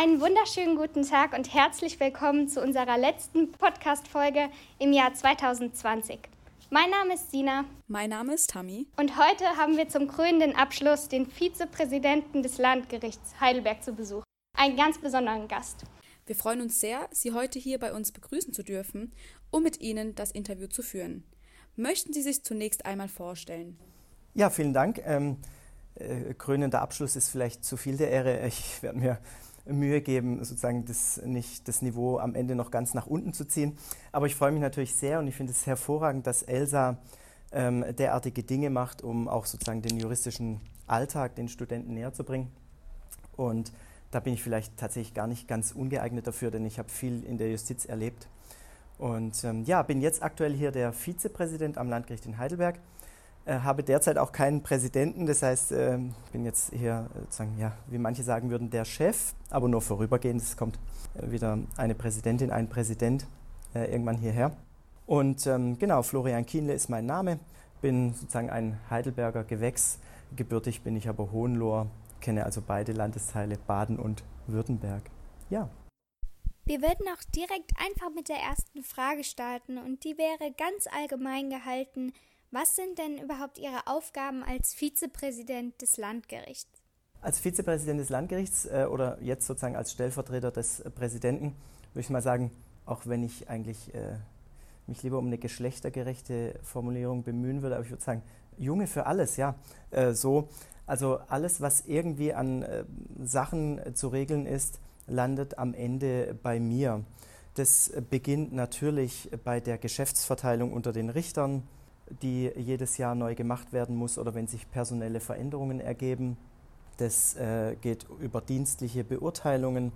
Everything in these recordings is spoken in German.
Einen wunderschönen guten Tag und herzlich willkommen zu unserer letzten Podcast-Folge im Jahr 2020. Mein Name ist Sina. Mein Name ist Tammy. Und heute haben wir zum krönenden Abschluss den Vizepräsidenten des Landgerichts Heidelberg zu Besuch. Einen ganz besonderen Gast. Wir freuen uns sehr, Sie heute hier bei uns begrüßen zu dürfen, um mit Ihnen das Interview zu führen. Möchten Sie sich zunächst einmal vorstellen? Ja, vielen Dank. Ähm, äh, krönender Abschluss ist vielleicht zu viel der Ehre. Ich werde mir Mühe geben, sozusagen das, nicht das Niveau am Ende noch ganz nach unten zu ziehen. Aber ich freue mich natürlich sehr und ich finde es hervorragend, dass Elsa ähm, derartige Dinge macht, um auch sozusagen den juristischen Alltag den Studenten näher zu bringen. Und da bin ich vielleicht tatsächlich gar nicht ganz ungeeignet dafür, denn ich habe viel in der Justiz erlebt. Und ähm, ja, bin jetzt aktuell hier der Vizepräsident am Landgericht in Heidelberg habe derzeit auch keinen Präsidenten, das heißt, äh, bin jetzt hier, äh, sozusagen, ja, wie manche sagen würden, der Chef, aber nur vorübergehend. Es kommt äh, wieder eine Präsidentin, ein Präsident äh, irgendwann hierher. Und ähm, genau, Florian Kienle ist mein Name, bin sozusagen ein Heidelberger Gewächs. Gebürtig bin ich aber Hohenloher, kenne also beide Landesteile Baden und Württemberg. Ja. Wir würden auch direkt einfach mit der ersten Frage starten und die wäre ganz allgemein gehalten. Was sind denn überhaupt Ihre Aufgaben als Vizepräsident des Landgerichts? Als Vizepräsident des Landgerichts äh, oder jetzt sozusagen als Stellvertreter des äh, Präsidenten würde ich mal sagen, auch wenn ich eigentlich äh, mich lieber um eine geschlechtergerechte Formulierung bemühen würde, aber ich würde sagen, Junge für alles, ja. Äh, so, also alles, was irgendwie an äh, Sachen zu regeln ist, landet am Ende bei mir. Das beginnt natürlich bei der Geschäftsverteilung unter den Richtern, die jedes Jahr neu gemacht werden muss oder wenn sich personelle Veränderungen ergeben. Das äh, geht über dienstliche Beurteilungen.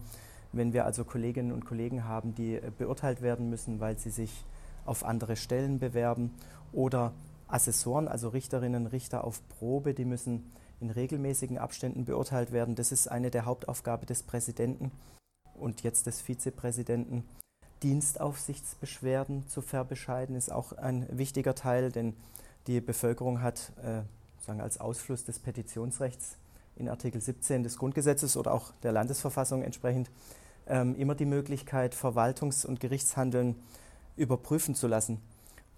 Wenn wir also Kolleginnen und Kollegen haben, die äh, beurteilt werden müssen, weil sie sich auf andere Stellen bewerben oder Assessoren, also Richterinnen, Richter auf Probe, die müssen in regelmäßigen Abständen beurteilt werden. Das ist eine der Hauptaufgaben des Präsidenten und jetzt des Vizepräsidenten. Dienstaufsichtsbeschwerden zu verbescheiden, ist auch ein wichtiger Teil, denn die Bevölkerung hat äh, sagen als Ausfluss des Petitionsrechts in Artikel 17 des Grundgesetzes oder auch der Landesverfassung entsprechend ähm, immer die Möglichkeit, Verwaltungs- und Gerichtshandeln überprüfen zu lassen.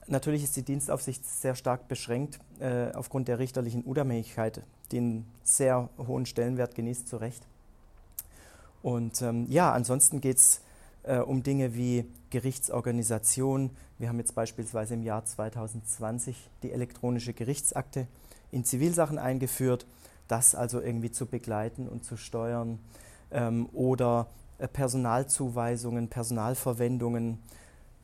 Natürlich ist die Dienstaufsicht sehr stark beschränkt äh, aufgrund der richterlichen Unabhängigkeit, die einen sehr hohen Stellenwert genießt, zu Recht. Und ähm, ja, ansonsten geht es äh, um Dinge wie Gerichtsorganisation. Wir haben jetzt beispielsweise im Jahr 2020 die elektronische Gerichtsakte in Zivilsachen eingeführt, das also irgendwie zu begleiten und zu steuern ähm, oder äh, Personalzuweisungen, Personalverwendungen,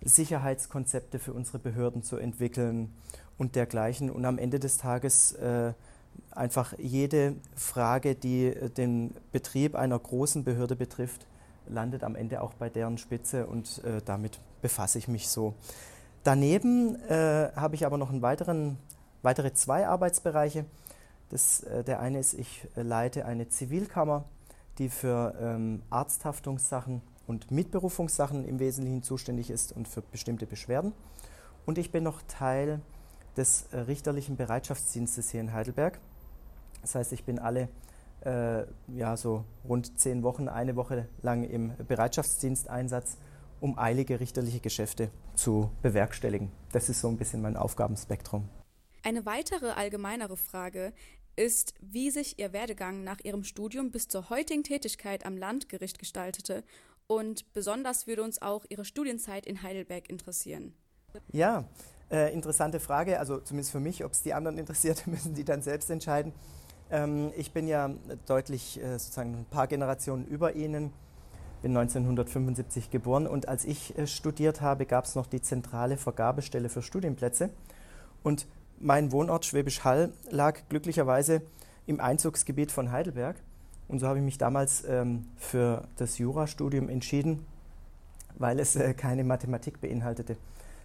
Sicherheitskonzepte für unsere Behörden zu entwickeln und dergleichen. Und am Ende des Tages äh, einfach jede Frage, die äh, den Betrieb einer großen Behörde betrifft, landet am Ende auch bei deren Spitze und äh, damit befasse ich mich so. Daneben äh, habe ich aber noch einen weiteren, weitere zwei Arbeitsbereiche. Das, äh, der eine ist, ich leite eine Zivilkammer, die für ähm, Arzthaftungssachen und Mitberufungssachen im Wesentlichen zuständig ist und für bestimmte Beschwerden. Und ich bin noch Teil des äh, richterlichen Bereitschaftsdienstes hier in Heidelberg. Das heißt, ich bin alle äh, ja, so rund zehn Wochen, eine Woche lang im Bereitschaftsdiensteinsatz, um eilige richterliche Geschäfte zu bewerkstelligen. Das ist so ein bisschen mein Aufgabenspektrum. Eine weitere allgemeinere Frage ist, wie sich Ihr Werdegang nach Ihrem Studium bis zur heutigen Tätigkeit am Landgericht gestaltete und besonders würde uns auch Ihre Studienzeit in Heidelberg interessieren. Ja, äh, interessante Frage. Also zumindest für mich, ob es die anderen interessiert, müssen die dann selbst entscheiden. Ähm, ich bin ja deutlich äh, sozusagen ein paar Generationen über Ihnen, bin 1975 geboren und als ich äh, studiert habe, gab es noch die zentrale Vergabestelle für Studienplätze. Und mein Wohnort Schwäbisch Hall lag glücklicherweise im Einzugsgebiet von Heidelberg. Und so habe ich mich damals ähm, für das Jurastudium entschieden, weil es äh, keine Mathematik beinhaltete.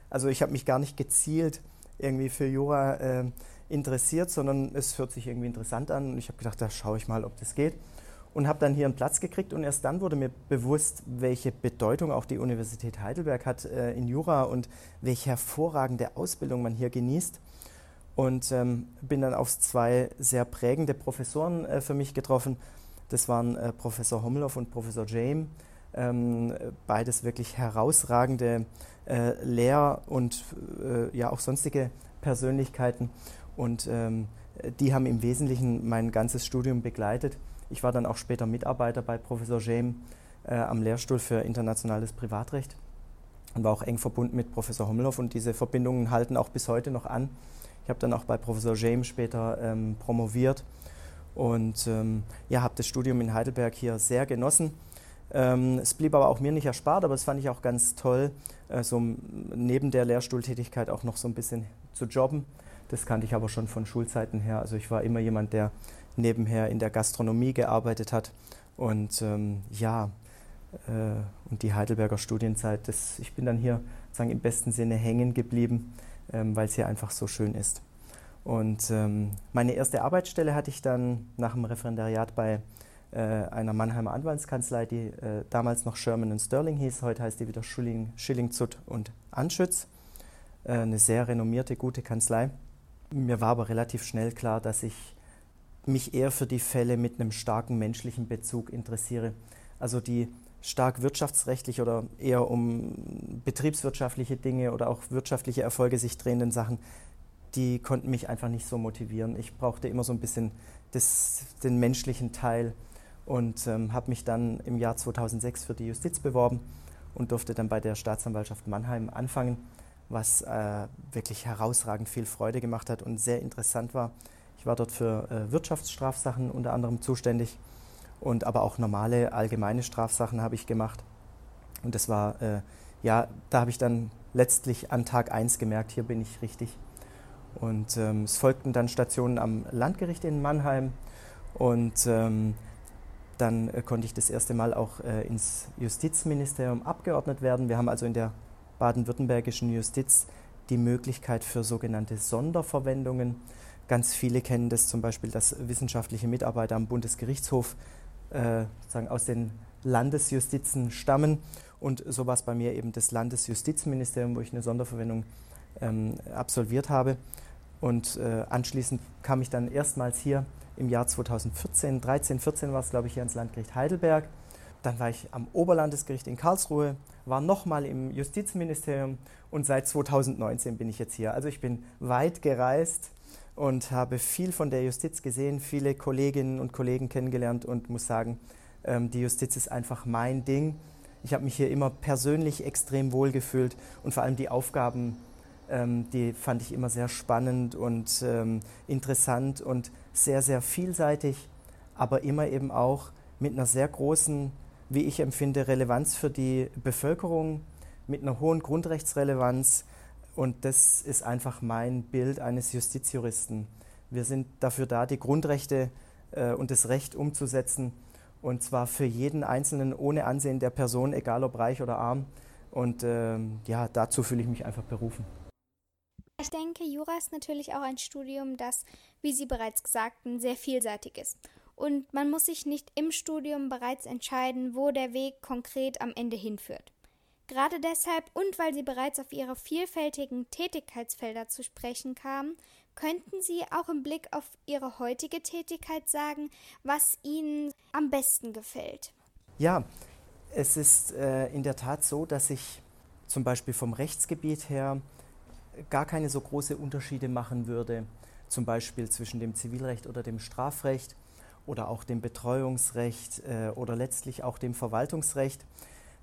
Also ich habe mich gar nicht gezielt irgendwie für Jura äh, interessiert, sondern es hört sich irgendwie interessant an und ich habe gedacht, da schaue ich mal, ob das geht und habe dann hier einen Platz gekriegt und erst dann wurde mir bewusst, welche Bedeutung auch die Universität Heidelberg hat äh, in Jura und welche hervorragende Ausbildung man hier genießt und ähm, bin dann auf zwei sehr prägende Professoren äh, für mich getroffen. Das waren äh, Professor Hommelhoff und Professor James. Ähm, beides wirklich herausragende äh, Lehr- und äh, ja auch sonstige Persönlichkeiten. Und ähm, die haben im Wesentlichen mein ganzes Studium begleitet. Ich war dann auch später Mitarbeiter bei Professor James äh, am Lehrstuhl für internationales Privatrecht und war auch eng verbunden mit Professor Hommelhoff und diese Verbindungen halten auch bis heute noch an. Ich habe dann auch bei Professor James später ähm, promoviert und ähm, ja, habe das Studium in Heidelberg hier sehr genossen. Ähm, es blieb aber auch mir nicht erspart, aber das fand ich auch ganz toll, äh, so neben der Lehrstuhltätigkeit auch noch so ein bisschen zu jobben. Das kannte ich aber schon von Schulzeiten her. Also ich war immer jemand, der nebenher in der Gastronomie gearbeitet hat. Und ähm, ja, äh, und die Heidelberger Studienzeit, das, ich bin dann hier sagen, im besten Sinne hängen geblieben, ähm, weil es hier einfach so schön ist. Und ähm, meine erste Arbeitsstelle hatte ich dann nach dem Referendariat bei äh, einer Mannheimer Anwaltskanzlei, die äh, damals noch Sherman Sterling hieß, heute heißt die wieder Schilling, Schilling Zutt und Anschütz. Äh, eine sehr renommierte, gute Kanzlei. Mir war aber relativ schnell klar, dass ich mich eher für die Fälle mit einem starken menschlichen Bezug interessiere. Also die stark wirtschaftsrechtlich oder eher um betriebswirtschaftliche Dinge oder auch wirtschaftliche Erfolge sich drehenden Sachen, die konnten mich einfach nicht so motivieren. Ich brauchte immer so ein bisschen das, den menschlichen Teil und ähm, habe mich dann im Jahr 2006 für die Justiz beworben und durfte dann bei der Staatsanwaltschaft Mannheim anfangen, was äh, wirklich herausragend viel Freude gemacht hat und sehr interessant war. Ich war dort für äh, Wirtschaftsstrafsachen unter anderem zuständig und aber auch normale allgemeine Strafsachen habe ich gemacht. Und das war, äh, ja, da habe ich dann letztlich an Tag 1 gemerkt, hier bin ich richtig. Und ähm, es folgten dann Stationen am Landgericht in Mannheim und ähm, dann äh, konnte ich das erste Mal auch äh, ins Justizministerium abgeordnet werden. Wir haben also in der baden-württembergischen Justiz die Möglichkeit für sogenannte Sonderverwendungen. Ganz viele kennen das zum Beispiel, dass wissenschaftliche Mitarbeiter am Bundesgerichtshof äh, sozusagen aus den Landesjustizen stammen. Und so war es bei mir eben das Landesjustizministerium, wo ich eine Sonderverwendung ähm, absolviert habe. Und äh, anschließend kam ich dann erstmals hier im Jahr 2014, 13, 14 war es, glaube ich, hier ans Landgericht Heidelberg. Dann war ich am Oberlandesgericht in Karlsruhe, war nochmal im Justizministerium und seit 2019 bin ich jetzt hier. Also ich bin weit gereist und habe viel von der Justiz gesehen, viele Kolleginnen und Kollegen kennengelernt und muss sagen, ähm, die Justiz ist einfach mein Ding. Ich habe mich hier immer persönlich extrem wohl gefühlt und vor allem die Aufgaben, ähm, die fand ich immer sehr spannend und ähm, interessant und sehr, sehr vielseitig, aber immer eben auch mit einer sehr großen, wie ich empfinde, Relevanz für die Bevölkerung, mit einer hohen Grundrechtsrelevanz, und das ist einfach mein Bild eines Justizjuristen. Wir sind dafür da, die Grundrechte äh, und das Recht umzusetzen. Und zwar für jeden Einzelnen ohne Ansehen der Person, egal ob reich oder arm. Und ähm, ja, dazu fühle ich mich einfach berufen. Ich denke, Jura ist natürlich auch ein Studium, das, wie Sie bereits sagten, sehr vielseitig ist. Und man muss sich nicht im Studium bereits entscheiden, wo der Weg konkret am Ende hinführt. Gerade deshalb und weil Sie bereits auf Ihre vielfältigen Tätigkeitsfelder zu sprechen kamen, könnten Sie auch im Blick auf Ihre heutige Tätigkeit sagen, was Ihnen am besten gefällt? Ja, es ist äh, in der Tat so, dass ich zum Beispiel vom Rechtsgebiet her gar keine so große Unterschiede machen würde, zum Beispiel zwischen dem Zivilrecht oder dem Strafrecht oder auch dem Betreuungsrecht äh, oder letztlich auch dem Verwaltungsrecht.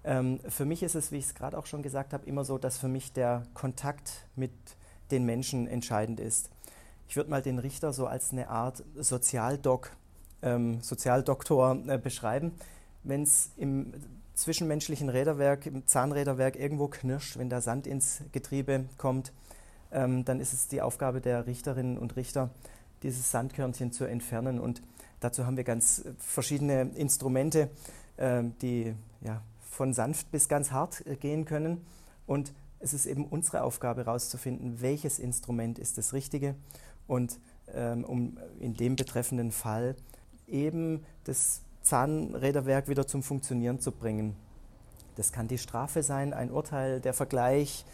Ähm, für mich ist es, wie ich es gerade auch schon gesagt habe, immer so, dass für mich der Kontakt mit den Menschen entscheidend ist. Ich würde mal den Richter so als eine Art Sozialdoc, ähm, Sozialdoktor äh, beschreiben. Wenn es im zwischenmenschlichen Räderwerk, im Zahnräderwerk irgendwo knirscht, wenn der Sand ins Getriebe kommt, ähm, dann ist es die Aufgabe der Richterinnen und Richter, dieses Sandkörnchen zu entfernen. Und dazu haben wir ganz verschiedene Instrumente, äh, die ja, von sanft bis ganz hart äh, gehen können. Und es ist eben unsere Aufgabe herauszufinden, welches Instrument ist das Richtige und ähm, um in dem betreffenden Fall eben das Zahnräderwerk wieder zum Funktionieren zu bringen. Das kann die Strafe sein, ein Urteil, der Vergleich,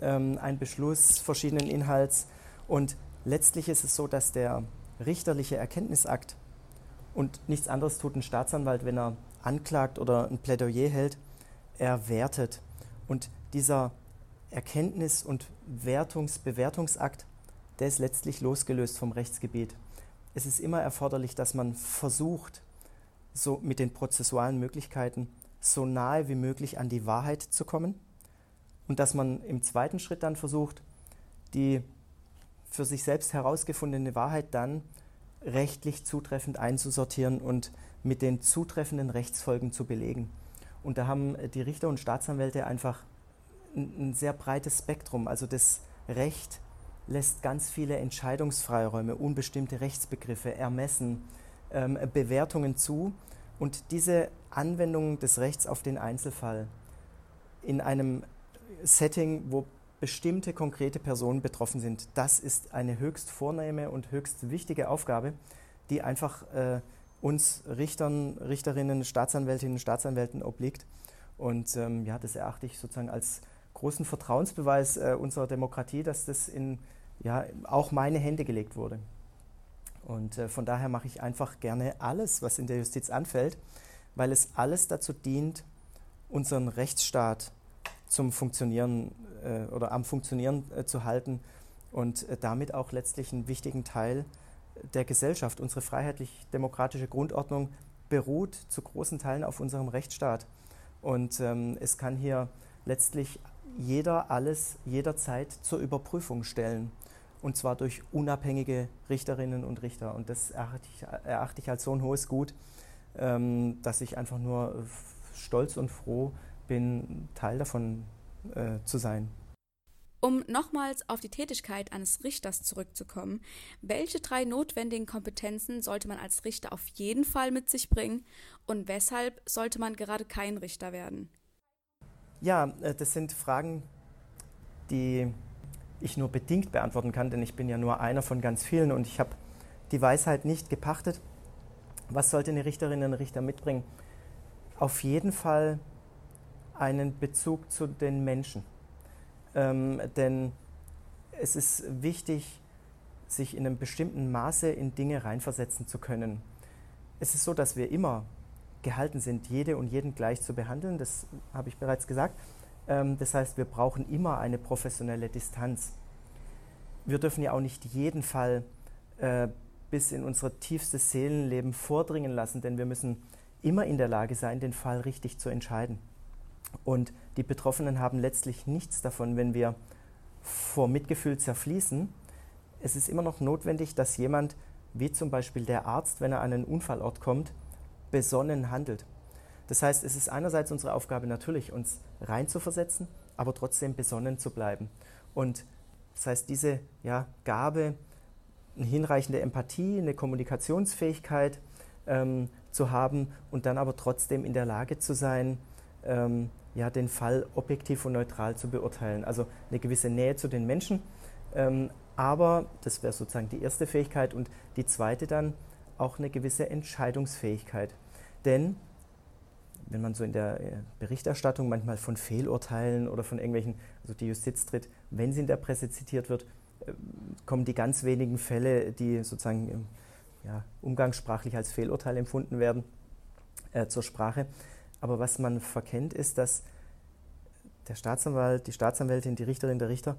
ähm, ein Beschluss verschiedenen Inhalts. Und letztlich ist es so, dass der richterliche Erkenntnisakt Und nichts anderes tut ein Staatsanwalt, wenn er anklagt oder ein Plädoyer hält. Er wertet. Und dieser Erkenntnis- und Wertungs-, Bewertungsakt, der ist letztlich losgelöst vom Rechtsgebiet. Es ist immer erforderlich, dass man versucht, so mit den prozessualen Möglichkeiten so nahe wie möglich an die Wahrheit zu kommen und dass man im zweiten Schritt dann versucht, die für sich selbst herausgefundene Wahrheit dann rechtlich zutreffend einzusortieren und mit den zutreffenden Rechtsfolgen zu belegen. Und da haben die Richter und Staatsanwälte einfach ein, ein sehr breites Spektrum. Also das Recht lässt ganz viele Entscheidungsfreiräume, unbestimmte Rechtsbegriffe, Ermessen, ähm, Bewertungen zu. Und diese Anwendung des Rechts auf den Einzelfall in einem Setting, wo bestimmte konkrete Personen betroffen sind, das ist eine höchst vornehme und höchst wichtige Aufgabe, die einfach äh, uns Richtern, Richterinnen, Staatsanwältinnen, Staatsanwälten obliegt. Und ähm, ja, das erachte ich sozusagen als großen Vertrauensbeweis äh, unserer Demokratie, dass das in ja, auch meine Hände gelegt wurde. Und äh, von daher mache ich einfach gerne alles, was in der Justiz anfällt, weil es alles dazu dient, unseren Rechtsstaat zum Funktionieren äh, oder am Funktionieren äh, zu halten und äh, damit auch letztlich einen wichtigen Teil der Gesellschaft. Unsere freiheitlich-demokratische Grundordnung beruht zu großen Teilen auf unserem Rechtsstaat. Und ähm, es kann hier letztlich jeder alles jederzeit zur Überprüfung stellen. Und zwar durch unabhängige Richterinnen und Richter. Und das erachte ich, erachte ich als so ein hohes Gut, ähm, dass ich einfach nur stolz und froh bin, Teil davon äh, zu sein. Um nochmals auf die Tätigkeit eines Richters zurückzukommen, welche drei notwendigen Kompetenzen sollte man als Richter auf jeden Fall mit sich bringen und weshalb sollte man gerade kein Richter werden? Ja, äh, das sind Fragen, die ich nur bedingt beantworten kann, denn ich bin ja nur einer von ganz vielen und ich habe die Weisheit nicht gepachtet. Was sollte eine Richterin, ein Richter mitbringen? Auf jeden Fall einen Bezug zu den Menschen. Ähm, denn es ist wichtig, sich in einem bestimmten Maße in Dinge reinversetzen zu können. Es ist so, dass wir immer gehalten sind, jede und jeden gleich zu behandeln, das habe ich bereits gesagt. Ähm, das heißt, wir brauchen immer eine professionelle Distanz. Wir dürfen ja auch nicht jeden Fall äh, bis in unser tiefstes Seelenleben vordringen lassen, denn wir müssen immer in der Lage sein, den Fall richtig zu entscheiden. Und die Betroffenen haben letztlich nichts davon, wenn wir vor Mitgefühl zerfließen. Es ist immer noch notwendig, dass jemand, wie zum Beispiel der Arzt, wenn er an einen Unfallort kommt, besonnen handelt. Das heißt, es ist einerseits unsere Aufgabe natürlich, uns reinzuversetzen, aber trotzdem besonnen zu bleiben. Und das heißt, diese ja, Gabe, eine hinreichende Empathie, eine Kommunikationsfähigkeit ähm, zu haben und dann aber trotzdem in der Lage zu sein, ähm, ja, den Fall objektiv und neutral zu beurteilen. Also eine gewisse Nähe zu den Menschen. Ähm, aber das wäre sozusagen die erste Fähigkeit und die zweite dann auch eine gewisse Entscheidungsfähigkeit. Denn wenn man so in der äh, Berichterstattung manchmal von Fehlurteilen oder von irgendwelchen, also die Justiz tritt, wenn sie in der Presse zitiert wird, äh, kommen die ganz wenigen Fälle, die sozusagen ja, umgangssprachlich als Fehlurteil empfunden werden, äh, zur Sprache. Aber was man verkennt, ist, dass der Staatsanwalt, die Staatsanwältin, die Richterin, der Richter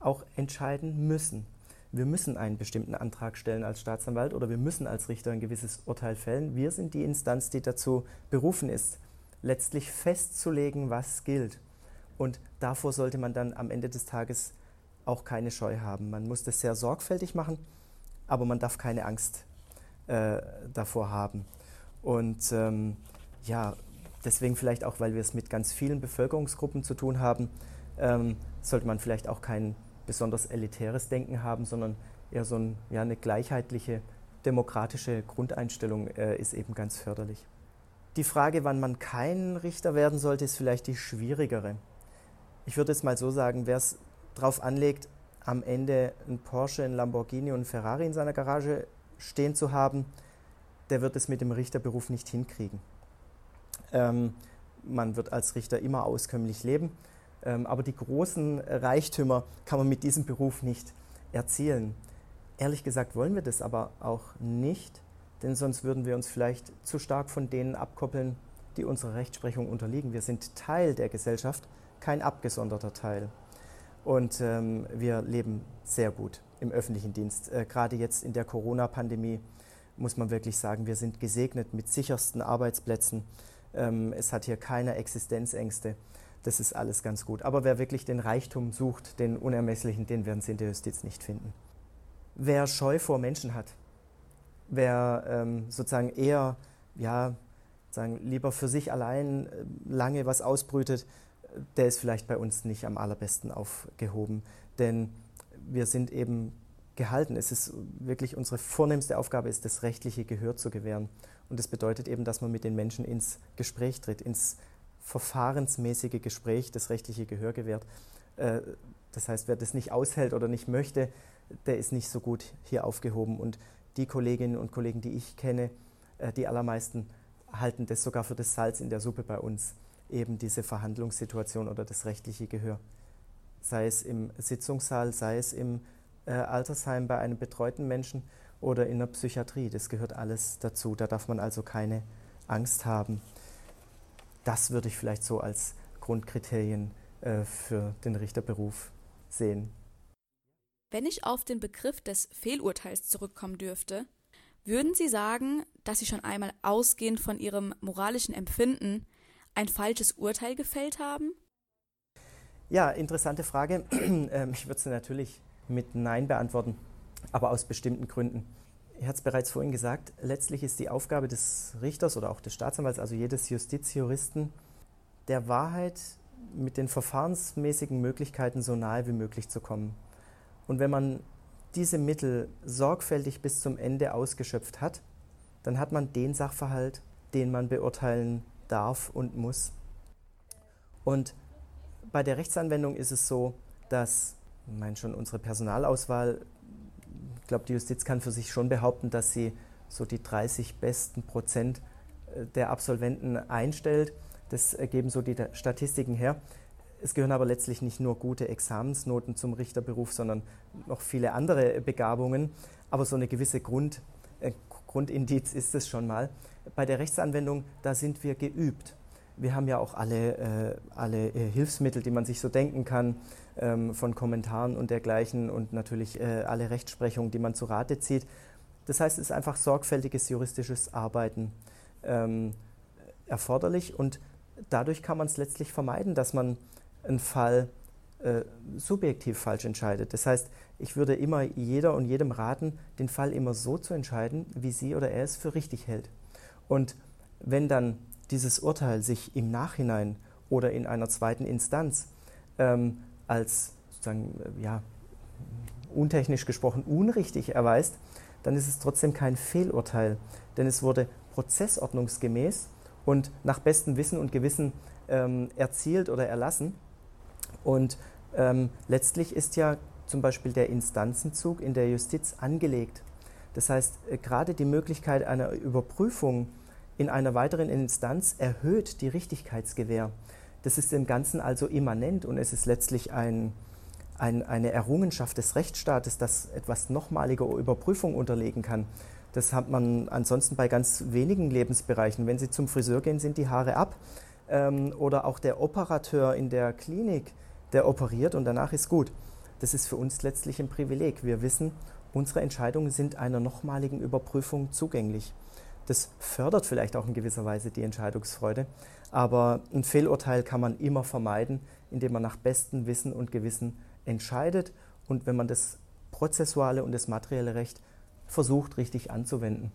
auch entscheiden müssen. Wir müssen einen bestimmten Antrag stellen als Staatsanwalt oder wir müssen als Richter ein gewisses Urteil fällen. Wir sind die Instanz, die dazu berufen ist, letztlich festzulegen, was gilt. Und davor sollte man dann am Ende des Tages auch keine Scheu haben. Man muss das sehr sorgfältig machen, aber man darf keine Angst äh, davor haben. Und ähm, ja, deswegen vielleicht auch, weil wir es mit ganz vielen Bevölkerungsgruppen zu tun haben, ähm, sollte man vielleicht auch kein besonders elitäres Denken haben, sondern eher so ein, ja, eine gleichheitliche, demokratische Grundeinstellung äh, ist eben ganz förderlich. Die Frage, wann man kein Richter werden sollte, ist vielleicht die schwierigere. Ich würde es mal so sagen, wer es darauf anlegt, am Ende ein Porsche, ein Lamborghini und ein Ferrari in seiner Garage stehen zu haben, der wird es mit dem Richterberuf nicht hinkriegen. Ähm, man wird als Richter immer auskömmlich leben, ähm, aber die großen Reichtümer kann man mit diesem Beruf nicht erzielen. Ehrlich gesagt wollen wir das aber auch nicht, denn sonst würden wir uns vielleicht zu stark von denen abkoppeln, die unserer Rechtsprechung unterliegen. Wir sind Teil der Gesellschaft, kein abgesonderter Teil. Und ähm, wir leben sehr gut im öffentlichen Dienst. Äh, Gerade jetzt in der Corona-Pandemie muss man wirklich sagen, wir sind gesegnet mit sichersten Arbeitsplätzen. Ähm, es hat hier keine Existenzängste. Das ist alles ganz gut. Aber wer wirklich den Reichtum sucht, den unermesslichen, den werden Sie in der Justiz nicht finden. Wer Scheu vor Menschen hat, wer ähm, sozusagen eher, ja, sagen, lieber für sich allein äh, lange was ausbrütet, der ist vielleicht bei uns nicht am allerbesten aufgehoben. Denn wir sind eben gehalten. Es ist wirklich unsere vornehmste Aufgabe, ist das rechtliche Gehör zu gewähren. Und das bedeutet eben, dass man mit den Menschen ins Gespräch tritt, ins verfahrensmäßige Gespräch, das rechtliche Gehör gewährt. Äh, das heißt, wer das nicht aushält oder nicht möchte, der ist nicht so gut hier aufgehoben. Und die Kolleginnen und Kollegen, die ich kenne, äh, die allermeisten halten das sogar für das Salz in der Suppe bei uns, eben diese Verhandlungssituation oder das rechtliche Gehör. Sei es im Sitzungssaal, sei es im äh, Altersheim bei einem betreuten Menschen oder in der Psychiatrie. Das gehört alles dazu. Da darf man also keine Angst haben. Das würde ich vielleicht so als Grundkriterien äh, für den Richterberuf sehen. Wenn ich auf den Begriff des Fehlurteils zurückkommen dürfte, würden Sie sagen, dass Sie schon einmal ausgehend von Ihrem moralischen Empfinden ein falsches Urteil gefällt haben? Ja, interessante Frage. Ähm, ich würde sie natürlich mit Nein beantworten, aber aus bestimmten Gründen. Ich hatte es bereits vorhin gesagt, letztlich ist die Aufgabe des Richters oder auch des Staatsanwalts, also jedes Justizjuristen, der Wahrheit mit den verfahrensmäßigen Möglichkeiten so nahe wie möglich zu kommen. Und wenn man diese Mittel sorgfältig bis zum Ende ausgeschöpft hat, dann hat man den Sachverhalt, den man beurteilen darf und muss. Und bei der Rechtsanwendung ist es so, dass, ich meine schon unsere Personalauswahl, ich glaube, die Justiz kann für sich schon behaupten, dass sie so die 30 besten Prozent äh, der Absolventen einstellt. Das geben so die Statistiken her. Es gehören aber letztlich nicht nur gute Examensnoten zum Richterberuf, sondern noch viele andere Begabungen. Aber so eine gewisse Grund, äh, Grundindiz ist es schon mal. Bei der Rechtsanwendung, da sind wir geübt. Wir haben ja auch alle, äh, alle äh, Hilfsmittel, die man sich so denken kann, ähm, von Kommentaren und dergleichen und natürlich äh, alle Rechtsprechungen, die man zu Rate zieht. Das heißt, es ist einfach sorgfältiges juristisches Arbeiten ähm, erforderlich und dadurch kann man es letztlich vermeiden, dass man einen Fall äh, subjektiv falsch entscheidet. Das heißt, ich würde immer jeder und jedem raten, den Fall immer so zu entscheiden, wie sie oder er es für richtig hält. Und wenn dann dieses Urteil sich im Nachhinein oder in einer zweiten Instanz ähm, als sozusagen, äh, ja, untechnisch gesprochen unrichtig erweist, dann ist es trotzdem kein Fehlurteil, denn es wurde prozessordnungsgemäß und nach bestem Wissen und Gewissen ähm, erzielt oder erlassen. Und ähm, letztlich ist ja zum Beispiel der Instanzenzug in der Justiz angelegt. Das heißt, äh, gerade die Möglichkeit einer Überprüfung in einer weiteren Instanz erhöht die Richtigkeitsgewähr. Das ist dem Ganzen also immanent und es ist letztlich ein, ein, eine Errungenschaft des Rechtsstaates, dass etwas nochmaliger Überprüfung unterlegen kann. Das hat man ansonsten bei ganz wenigen Lebensbereichen. Wenn Sie zum Friseur gehen, sind die Haare ab. Ähm, oder auch der Operateur in der Klinik, der operiert und danach ist gut. Das ist für uns letztlich ein Privileg. Wir wissen, unsere Entscheidungen sind einer nochmaligen Überprüfung zugänglich. Das fördert vielleicht auch in gewisser Weise die Entscheidungsfreude, aber ein Fehlurteil kann man immer vermeiden, indem man nach bestem Wissen und Gewissen entscheidet und wenn man das prozessuale und das materielle Recht versucht richtig anzuwenden.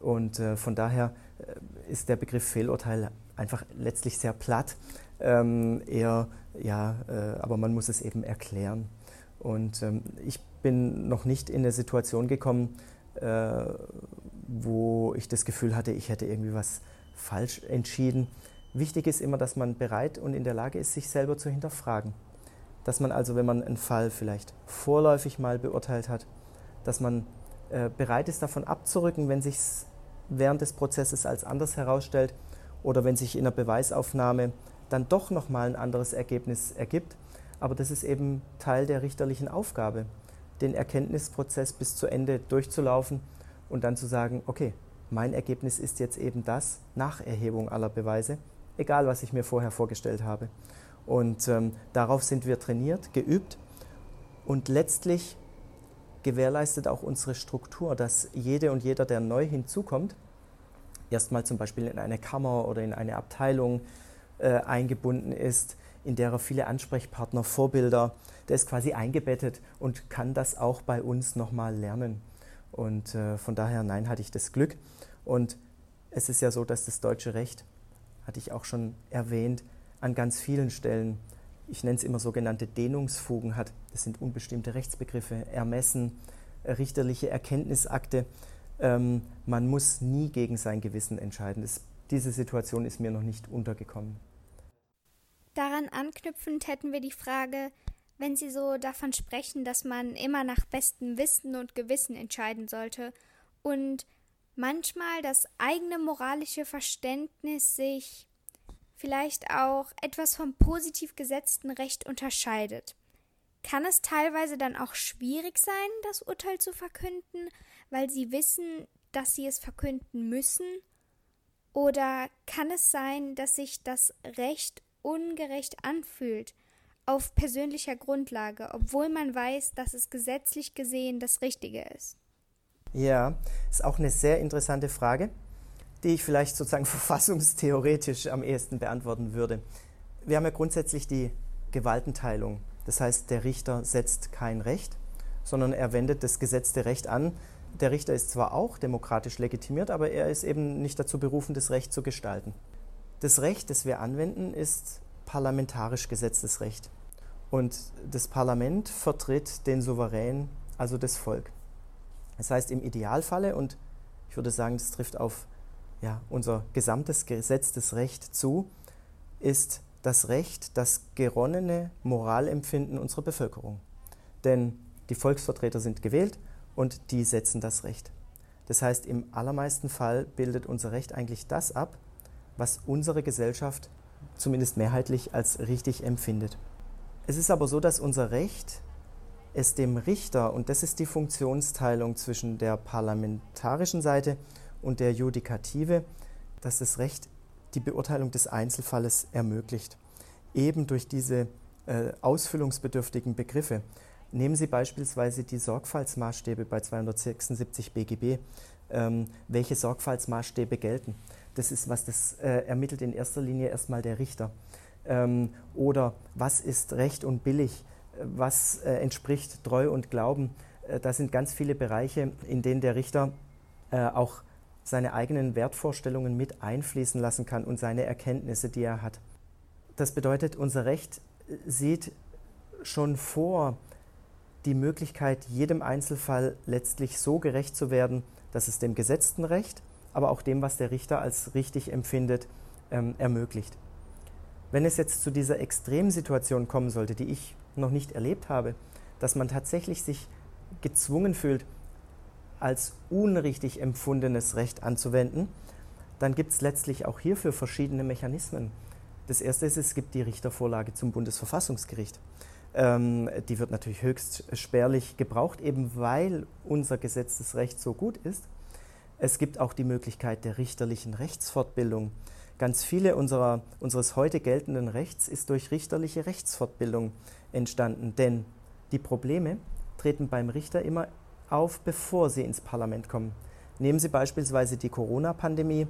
Und äh, von daher äh, ist der Begriff Fehlurteil einfach letztlich sehr platt, ähm, eher, ja, äh, aber man muss es eben erklären. Und ähm, ich bin noch nicht in eine Situation gekommen, äh, wo ich das Gefühl hatte, ich hätte irgendwie was falsch entschieden. Wichtig ist immer, dass man bereit und in der Lage ist, sich selber zu hinterfragen. Dass man also, wenn man einen Fall vielleicht vorläufig mal beurteilt hat, dass man äh, bereit ist, davon abzurücken, wenn sich während des Prozesses als anders herausstellt oder wenn sich in der Beweisaufnahme dann doch nochmal ein anderes Ergebnis ergibt. Aber das ist eben Teil der richterlichen Aufgabe, den Erkenntnisprozess bis zu Ende durchzulaufen und dann zu sagen, okay, mein Ergebnis ist jetzt eben das nach Erhebung aller Beweise, egal was ich mir vorher vorgestellt habe. Und ähm, darauf sind wir trainiert, geübt und letztlich gewährleistet auch unsere Struktur, dass jede und jeder, der neu hinzukommt, erstmal zum Beispiel in eine Kammer oder in eine Abteilung äh, eingebunden ist, in der er viele Ansprechpartner, Vorbilder, der ist quasi eingebettet und kann das auch bei uns nochmal lernen. Und äh, von daher, nein, hatte ich das Glück. Und es ist ja so, dass das deutsche Recht, hatte ich auch schon erwähnt, an ganz vielen Stellen, ich nenne es immer sogenannte Dehnungsfugen hat. Das sind unbestimmte Rechtsbegriffe, Ermessen, äh, richterliche Erkenntnisakte. Ähm, man muss nie gegen sein Gewissen entscheiden. Das, diese Situation ist mir noch nicht untergekommen. Daran anknüpfend hätten wir die Frage, wenn Sie so davon sprechen, dass man immer nach bestem Wissen und Gewissen entscheiden sollte und manchmal das eigene moralische Verständnis sich vielleicht auch etwas vom positiv gesetzten Recht unterscheidet. Kann es teilweise dann auch schwierig sein, das Urteil zu verkünden, weil sie wissen, dass sie es verkünden müssen? Oder kann es sein, dass sich das Recht ungerecht anfühlt, auf persönlicher Grundlage, obwohl man weiß, dass es gesetzlich gesehen das Richtige ist? Ja, ist auch eine sehr interessante Frage, die ich vielleicht sozusagen verfassungstheoretisch am ehesten beantworten würde. Wir haben ja grundsätzlich die Gewaltenteilung. Das heißt, der Richter setzt kein Recht, sondern er wendet das gesetzte Recht an. Der Richter ist zwar auch demokratisch legitimiert, aber er ist eben nicht dazu berufen, das Recht zu gestalten. Das Recht, das wir anwenden, ist parlamentarisch gesetztes Recht. Und das Parlament vertritt den Souverän, also das Volk. Das heißt, im Idealfalle, und ich würde sagen, das trifft auf ja, unser gesamtes gesetztes Recht zu, ist das Recht das geronnene Moralempfinden unserer Bevölkerung. Denn die Volksvertreter sind gewählt und die setzen das Recht. Das heißt, im allermeisten Fall bildet unser Recht eigentlich das ab, was unsere Gesellschaft zumindest mehrheitlich als richtig empfindet. Es ist aber so, dass unser Recht es dem Richter, und das ist die Funktionsteilung zwischen der parlamentarischen Seite und der Judikative, dass das Recht die Beurteilung des Einzelfalles ermöglicht. Eben durch diese äh, ausfüllungsbedürftigen Begriffe. Nehmen Sie beispielsweise die Sorgfaltsmaßstäbe bei 276 BGB. Ähm, welche Sorgfaltsmaßstäbe gelten? Das ist, was das äh, ermittelt in erster Linie erstmal der Richter. Ähm, oder was ist recht und billig? Was äh, entspricht Treu und Glauben? Äh, das sind ganz viele Bereiche, in denen der Richter äh, auch seine eigenen Wertvorstellungen mit einfließen lassen kann und seine Erkenntnisse, die er hat. Das bedeutet, unser Recht sieht schon vor die Möglichkeit, jedem Einzelfall letztlich so gerecht zu werden, dass es dem gesetzten Recht, aber auch dem, was der Richter als richtig empfindet, ähm, ermöglicht. Wenn es jetzt zu dieser Extremsituation kommen sollte, die ich noch nicht erlebt habe, dass man tatsächlich sich gezwungen fühlt, als unrichtig empfundenes Recht anzuwenden, dann gibt es letztlich auch hierfür verschiedene Mechanismen. Das erste ist, es gibt die Richtervorlage zum Bundesverfassungsgericht. Ähm, die wird natürlich höchst spärlich gebraucht, eben weil unser gesetztes Recht so gut ist. Es gibt auch die Möglichkeit der richterlichen Rechtsfortbildung. Ganz viele unserer, unseres heute geltenden Rechts ist durch richterliche Rechtsfortbildung entstanden, denn die Probleme treten beim Richter immer auf, bevor sie ins Parlament kommen. Nehmen Sie beispielsweise die Corona-Pandemie.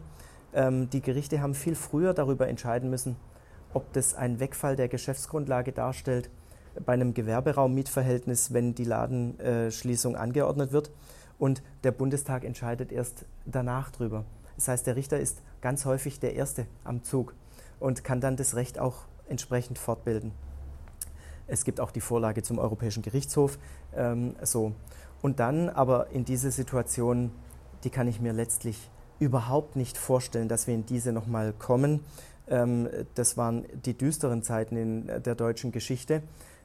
Ähm, die Gerichte haben viel früher darüber entscheiden müssen, ob das ein Wegfall der Geschäftsgrundlage darstellt bei einem Gewerberaummietverhältnis, wenn die Ladenschließung angeordnet wird. Und der Bundestag entscheidet erst danach drüber. Das heißt, der Richter ist ganz häufig der Erste am Zug und kann dann das Recht auch entsprechend fortbilden. Es gibt auch die Vorlage zum Europäischen Gerichtshof. Ähm, so. Und dann aber in diese Situation, die kann ich mir letztlich überhaupt nicht vorstellen, dass wir in diese nochmal kommen. Ähm, das waren die düsteren Zeiten in der deutschen Geschichte.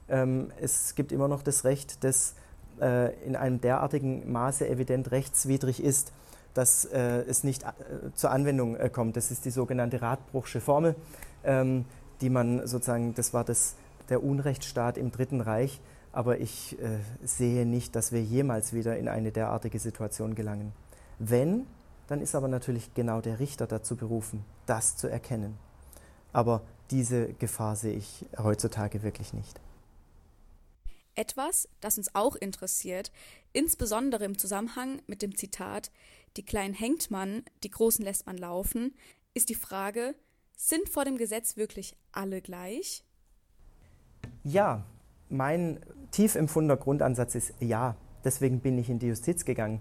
Ähm, es gibt immer noch das Recht, das äh, in einem derartigen Maße evident rechtswidrig ist, dass äh, es nicht äh, zur Anwendung äh, kommt. Das ist die sogenannte Radbruchsche Formel, ähm, die man sozusagen, das war das, der Unrechtsstaat im Dritten Reich, aber ich äh, sehe nicht, dass wir jemals wieder in eine derartige Situation gelangen. Wenn, dann ist aber natürlich genau der Richter dazu berufen, das zu erkennen. Aber diese Gefahr sehe ich heutzutage wirklich nicht. Etwas, das uns auch interessiert, insbesondere im Zusammenhang mit dem Zitat Die Kleinen hängt man, die Großen lässt man laufen, ist die Frage, sind vor dem Gesetz wirklich alle gleich? Ja, mein tief empfundener Grundansatz ist ja. Deswegen bin ich in die Justiz gegangen.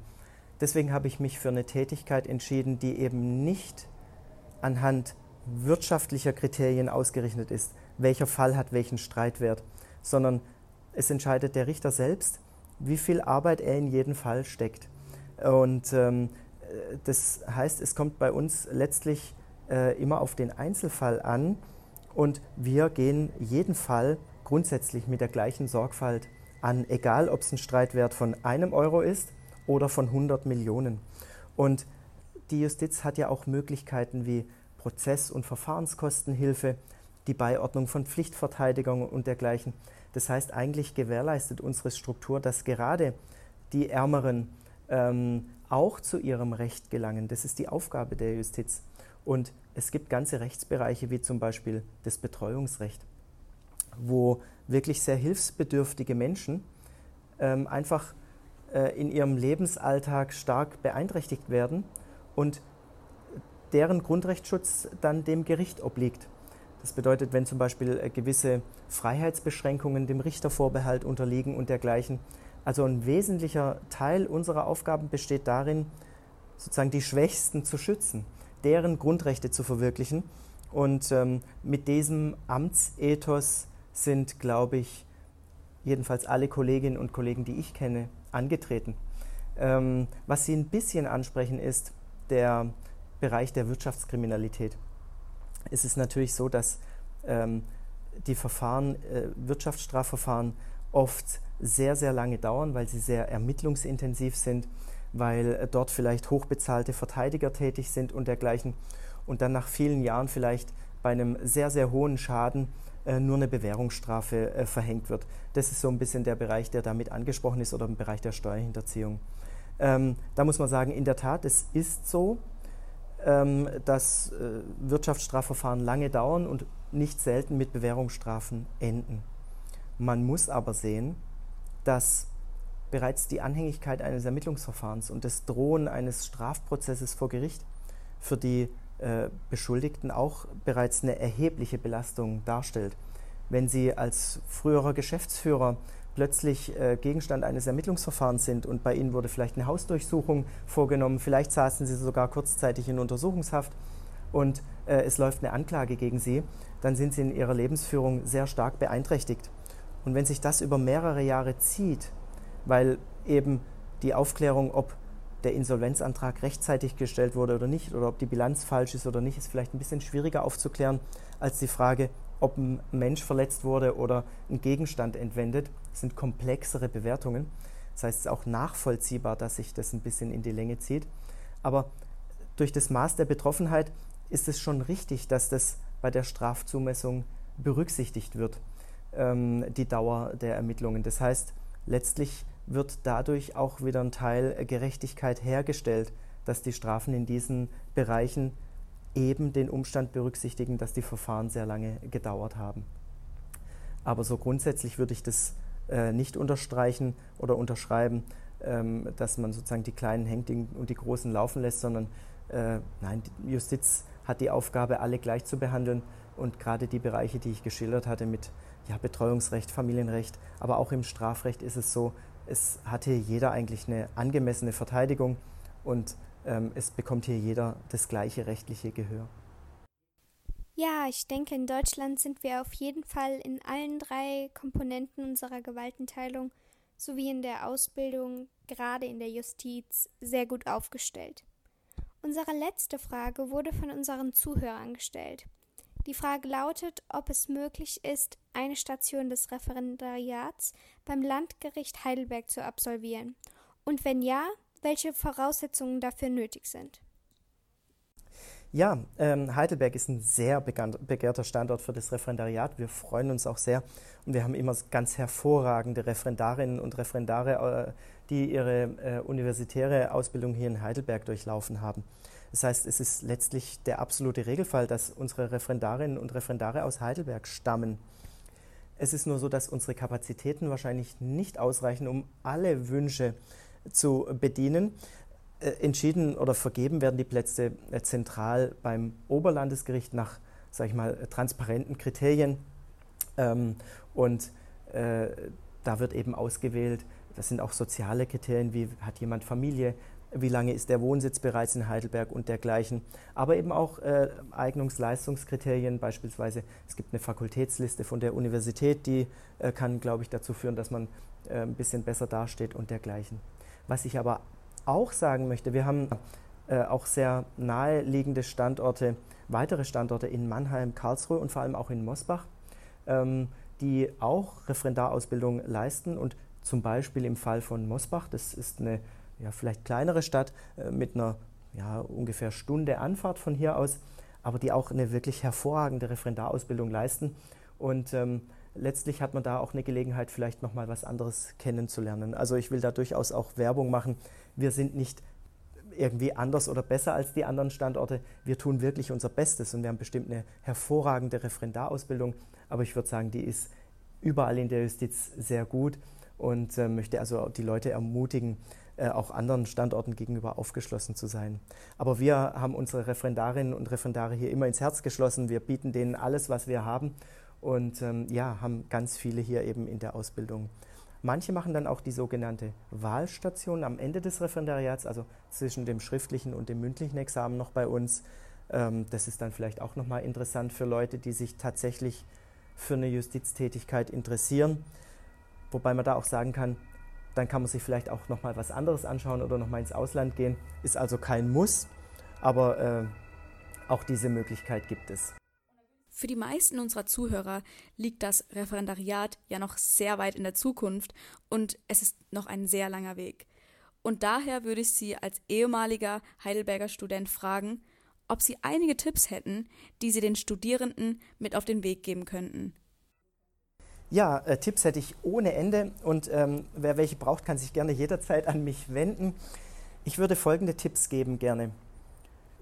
Deswegen habe ich mich für eine Tätigkeit entschieden, die eben nicht anhand wirtschaftlicher Kriterien ausgerichtet ist, welcher Fall hat welchen Streitwert, sondern es entscheidet der Richter selbst, wie viel Arbeit er in jeden Fall steckt. Und ähm, das heißt, es kommt bei uns letztlich äh, immer auf den Einzelfall an und wir gehen jeden Fall grundsätzlich mit der gleichen Sorgfalt an, egal ob es ein Streitwert von einem Euro ist oder von 100 Millionen. Und die Justiz hat ja auch Möglichkeiten wie Prozess- und Verfahrenskostenhilfe, die Beiordnung von Pflichtverteidigung und dergleichen. Das heißt, eigentlich gewährleistet unsere Struktur, dass gerade die Ärmeren ähm, auch zu ihrem Recht gelangen. Das ist die Aufgabe der Justiz. Und es gibt ganze Rechtsbereiche wie zum Beispiel das Betreuungsrecht, wo wirklich sehr hilfsbedürftige Menschen ähm, einfach äh, in ihrem Lebensalltag stark beeinträchtigt werden und deren Grundrechtsschutz dann dem Gericht obliegt. Das bedeutet, wenn zum Beispiel äh, gewisse Freiheitsbeschränkungen dem Richtervorbehalt unterliegen und dergleichen. Also ein wesentlicher Teil unserer Aufgaben besteht darin, sozusagen die Schwächsten zu schützen, deren Grundrechte zu verwirklichen. Und ähm, mit diesem Amtsethos sind, glaube ich, jedenfalls alle Kolleginnen und Kollegen, die ich kenne, angetreten. Ähm, was Sie ein bisschen ansprechen, ist der Bereich der Wirtschaftskriminalität ist es natürlich so, dass ähm, die Verfahren, äh, Wirtschaftsstrafverfahren oft sehr, sehr lange dauern, weil sie sehr ermittlungsintensiv sind, weil äh, dort vielleicht hochbezahlte Verteidiger tätig sind und dergleichen und dann nach vielen Jahren vielleicht bei einem sehr, sehr hohen Schaden äh, nur eine Bewährungsstrafe äh, verhängt wird. Das ist so ein bisschen der Bereich, der damit angesprochen ist oder im Bereich der Steuerhinterziehung. Ähm, da muss man sagen, in der Tat, es ist so, ähm, dass äh, Wirtschaftsstrafverfahren lange dauern und nicht selten mit Bewährungsstrafen enden. Man muss aber sehen, dass bereits die Anhängigkeit eines Ermittlungsverfahrens und das Drohen eines Strafprozesses vor Gericht für die äh, Beschuldigten auch bereits eine erhebliche Belastung darstellt. Wenn sie als früherer Geschäftsführer plötzlich äh, Gegenstand eines Ermittlungsverfahrens sind und bei ihnen wurde vielleicht eine Hausdurchsuchung vorgenommen, vielleicht saßen sie sogar kurzzeitig in Untersuchungshaft und äh, es läuft eine Anklage gegen sie, dann sind sie in ihrer Lebensführung sehr stark beeinträchtigt. Und wenn sich das über mehrere Jahre zieht, weil eben die Aufklärung, ob der Insolvenzantrag rechtzeitig gestellt wurde oder nicht, oder ob die Bilanz falsch ist oder nicht, ist vielleicht ein bisschen schwieriger aufzuklären als die Frage, ob ein Mensch verletzt wurde oder ein Gegenstand entwendet, sind komplexere Bewertungen. Das heißt, es ist auch nachvollziehbar, dass sich das ein bisschen in die Länge zieht. Aber durch das Maß der Betroffenheit ist es schon richtig, dass das bei der Strafzumessung berücksichtigt wird, die Dauer der Ermittlungen. Das heißt, letztlich wird dadurch auch wieder ein Teil Gerechtigkeit hergestellt, dass die Strafen in diesen Bereichen eben den Umstand berücksichtigen, dass die Verfahren sehr lange gedauert haben. Aber so grundsätzlich würde ich das äh, nicht unterstreichen oder unterschreiben, ähm, dass man sozusagen die Kleinen hängt und die Großen laufen lässt, sondern äh, nein, die Justiz hat die Aufgabe, alle gleich zu behandeln und gerade die Bereiche, die ich geschildert hatte mit ja, Betreuungsrecht, Familienrecht, aber auch im Strafrecht ist es so, es hat hier jeder eigentlich eine angemessene Verteidigung und ähm, es bekommt hier jeder das gleiche rechtliche Gehör. Ja, ich denke, in Deutschland sind wir auf jeden Fall in allen drei Komponenten unserer Gewaltenteilung sowie in der Ausbildung, gerade in der Justiz, sehr gut aufgestellt. Unsere letzte Frage wurde von unseren Zuhörern gestellt. Die Frage lautet, ob es möglich ist, eine Station des Referendariats beim Landgericht Heidelberg zu absolvieren. Und wenn ja, welche Voraussetzungen dafür nötig sind. Ja, ähm, Heidelberg ist ein sehr begehrter Standort für das Referendariat. Wir freuen uns auch sehr und wir haben immer ganz hervorragende Referendarinnen und Referendare, äh, die ihre äh, universitäre Ausbildung hier in Heidelberg durchlaufen haben. Das heißt, es ist letztlich der absolute Regelfall, dass unsere Referendarinnen und Referendare aus Heidelberg stammen. Es ist nur so, dass unsere Kapazitäten wahrscheinlich nicht ausreichen, um alle Wünsche zu bedienen. Äh, entschieden oder vergeben werden die Plätze äh, zentral beim Oberlandesgericht nach, sage ich mal, transparenten Kriterien. Ähm, und äh, da wird eben ausgewählt, das sind auch soziale Kriterien, wie hat jemand Familie, wie lange ist der Wohnsitz bereits in Heidelberg und dergleichen. Aber eben auch äh, Eignungsleistungskriterien, beispielsweise es gibt eine Fakultätsliste von der Universität, die äh, kann, glaube ich, dazu führen, dass man äh, ein bisschen besser dasteht und dergleichen. Was ich aber auch sagen möchte, wir haben äh, auch sehr naheliegende Standorte, weitere Standorte in Mannheim, Karlsruhe und vor allem auch in Mosbach, ähm, die auch Referendarausbildung leisten und zum Beispiel im Fall von Mosbach, das ist eine ja, vielleicht kleinere Stadt äh, mit einer ja, ungefähr Stunde Anfahrt von hier aus, aber die auch eine wirklich hervorragende Referendarausbildung leisten. Und ähm, letztlich hat man da auch eine Gelegenheit, vielleicht nochmal was anderes kennenzulernen. Also ich will da durchaus auch Werbung machen wir sind nicht irgendwie anders oder besser als die anderen Standorte. Wir tun wirklich unser Bestes und wir haben bestimmt eine hervorragende Referendarausbildung, aber ich würde sagen, die ist überall in der Justiz sehr gut und äh, möchte also die Leute ermutigen, auch anderen Standorten gegenüber aufgeschlossen zu sein. Aber wir haben unsere Referendarinnen und Referendare hier immer ins Herz geschlossen. Wir bieten denen alles, was wir haben und ähm, ja, haben ganz viele hier eben in der Ausbildung. Manche machen dann auch die sogenannte Wahlstation am Ende des Referendariats, also zwischen dem schriftlichen und dem mündlichen Examen noch bei uns. Ähm, das ist dann vielleicht auch nochmal interessant für Leute, die sich tatsächlich für eine Justiztätigkeit interessieren. Wobei man da auch sagen kann, dann kann man sich vielleicht auch nochmal was anderes anschauen oder nochmal ins Ausland gehen. Ist also kein Muss, aber äh, auch diese Möglichkeit gibt es. Für die meisten unserer Zuhörer liegt das Referendariat ja noch sehr weit in der Zukunft und es ist noch ein sehr langer Weg. Und daher würde ich Sie als ehemaliger Heidelberger Student fragen, ob Sie einige Tipps hätten, die Sie den Studierenden mit auf den Weg geben könnten. Ja, äh, Tipps hätte ich ohne Ende und ähm, wer welche braucht, kann sich gerne jederzeit an mich wenden. Ich würde folgende Tipps geben gerne,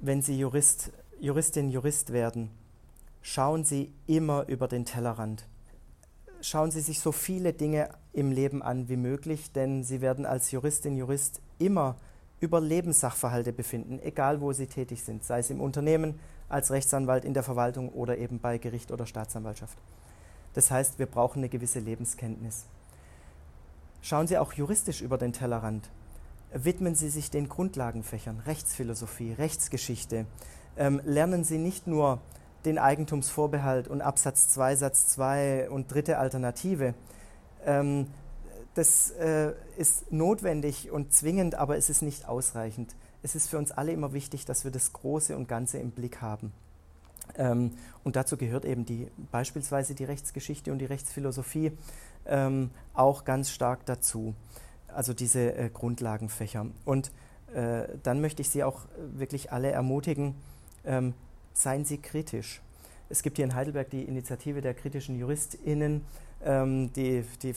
wenn Sie Jurist, Juristin, Jurist werden schauen Sie immer über den Tellerrand. Schauen Sie sich so viele Dinge im Leben an wie möglich, denn Sie werden als Juristin, Jurist immer über Lebenssachverhalte befinden, egal wo Sie tätig sind, sei es im Unternehmen, als Rechtsanwalt in der Verwaltung oder eben bei Gericht oder Staatsanwaltschaft. Das heißt, wir brauchen eine gewisse Lebenskenntnis. Schauen Sie auch juristisch über den Tellerrand. Widmen Sie sich den Grundlagenfächern Rechtsphilosophie, Rechtsgeschichte. Ähm, lernen Sie nicht nur den Eigentumsvorbehalt und Absatz 2 Satz 2 und dritte Alternative. Ähm, das äh, ist notwendig und zwingend, aber es ist nicht ausreichend. Es ist für uns alle immer wichtig, dass wir das Große und Ganze im Blick haben. Ähm, und dazu gehört eben die, beispielsweise die Rechtsgeschichte und die Rechtsphilosophie ähm, auch ganz stark dazu. Also diese äh, Grundlagenfächer. Und äh, dann möchte ich Sie auch wirklich alle ermutigen, ähm, seien Sie kritisch. Es gibt hier in Heidelberg die Initiative der kritischen JuristInnen, ähm, die, die,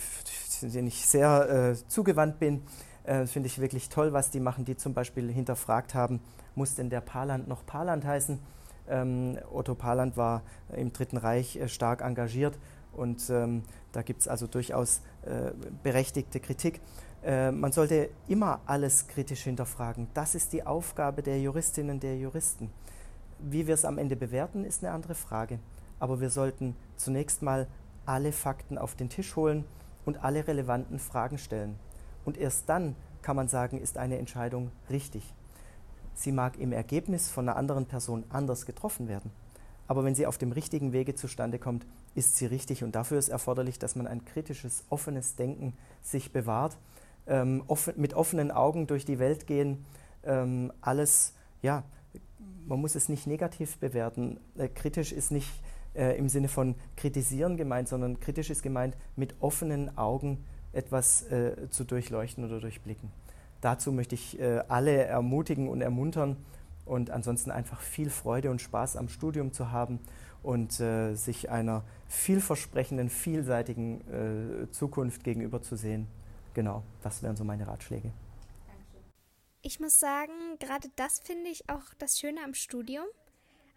denen ich sehr äh, zugewandt bin. Äh, Finde ich wirklich toll, was die machen, die zum Beispiel hinterfragt haben, muss denn der Paland noch Paland heißen? Ähm, Otto Paland war im Dritten Reich äh, stark engagiert und ähm, da gibt es also durchaus äh, berechtigte Kritik. Äh, man sollte immer alles kritisch hinterfragen. Das ist die Aufgabe der Juristinnen, der Juristen. Wie wir es am Ende bewerten, ist eine andere Frage. Aber wir sollten zunächst mal alle Fakten auf den Tisch holen und alle relevanten Fragen stellen. Und erst dann kann man sagen, ist eine Entscheidung richtig. Sie mag im Ergebnis von einer anderen Person anders getroffen werden. Aber wenn sie auf dem richtigen Wege zustande kommt, ist sie richtig. Und dafür ist erforderlich, dass man ein kritisches, offenes Denken sich bewahrt, ähm, offen, mit offenen Augen durch die Welt gehen, ähm, alles ja, man muss es nicht negativ bewerten. Äh, kritisch ist nicht äh, im Sinne von kritisieren gemeint, sondern kritisch ist gemeint, mit offenen Augen etwas äh, zu durchleuchten oder durchblicken. Dazu möchte ich äh, alle ermutigen und ermuntern und ansonsten einfach viel Freude und Spaß am Studium zu haben und äh, sich einer vielversprechenden, vielseitigen äh, Zukunft gegenüber zu sehen. Genau, das wären so meine Ratschläge. Ich muss sagen, gerade das finde ich auch das Schöne am Studium.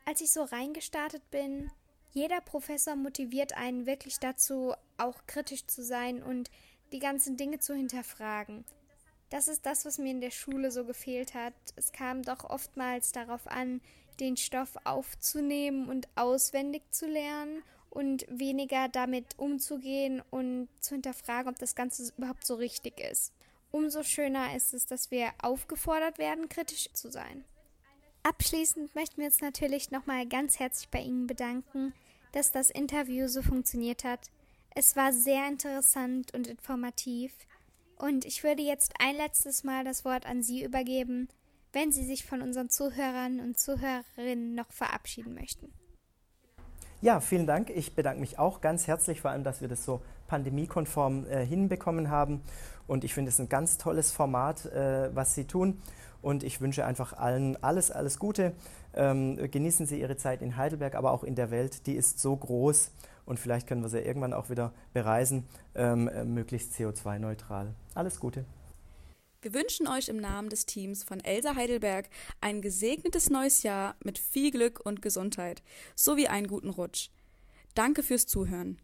Als ich so reingestartet bin, jeder Professor motiviert einen wirklich dazu, auch kritisch zu sein und die ganzen Dinge zu hinterfragen. Das ist das, was mir in der Schule so gefehlt hat. Es kam doch oftmals darauf an, den Stoff aufzunehmen und auswendig zu lernen und weniger damit umzugehen und zu hinterfragen, ob das Ganze überhaupt so richtig ist. Umso schöner ist es, dass wir aufgefordert werden, kritisch zu sein. Abschließend möchten wir uns natürlich nochmal ganz herzlich bei Ihnen bedanken, dass das Interview so funktioniert hat. Es war sehr interessant und informativ. Und ich würde jetzt ein letztes Mal das Wort an Sie übergeben, wenn Sie sich von unseren Zuhörern und Zuhörerinnen noch verabschieden möchten. Ja, vielen Dank. Ich bedanke mich auch ganz herzlich, vor allem, dass wir das so pandemiekonform äh, hinbekommen haben. Und ich finde es ein ganz tolles Format, äh, was Sie tun. Und ich wünsche einfach allen alles, alles Gute. Ähm, genießen Sie Ihre Zeit in Heidelberg, aber auch in der Welt. Die ist so groß und vielleicht können wir sie irgendwann auch wieder bereisen, ähm, äh, möglichst CO2-neutral. Alles Gute. Wir wünschen euch im Namen des Teams von Elsa Heidelberg ein gesegnetes neues Jahr mit viel Glück und Gesundheit sowie einen guten Rutsch. Danke fürs Zuhören.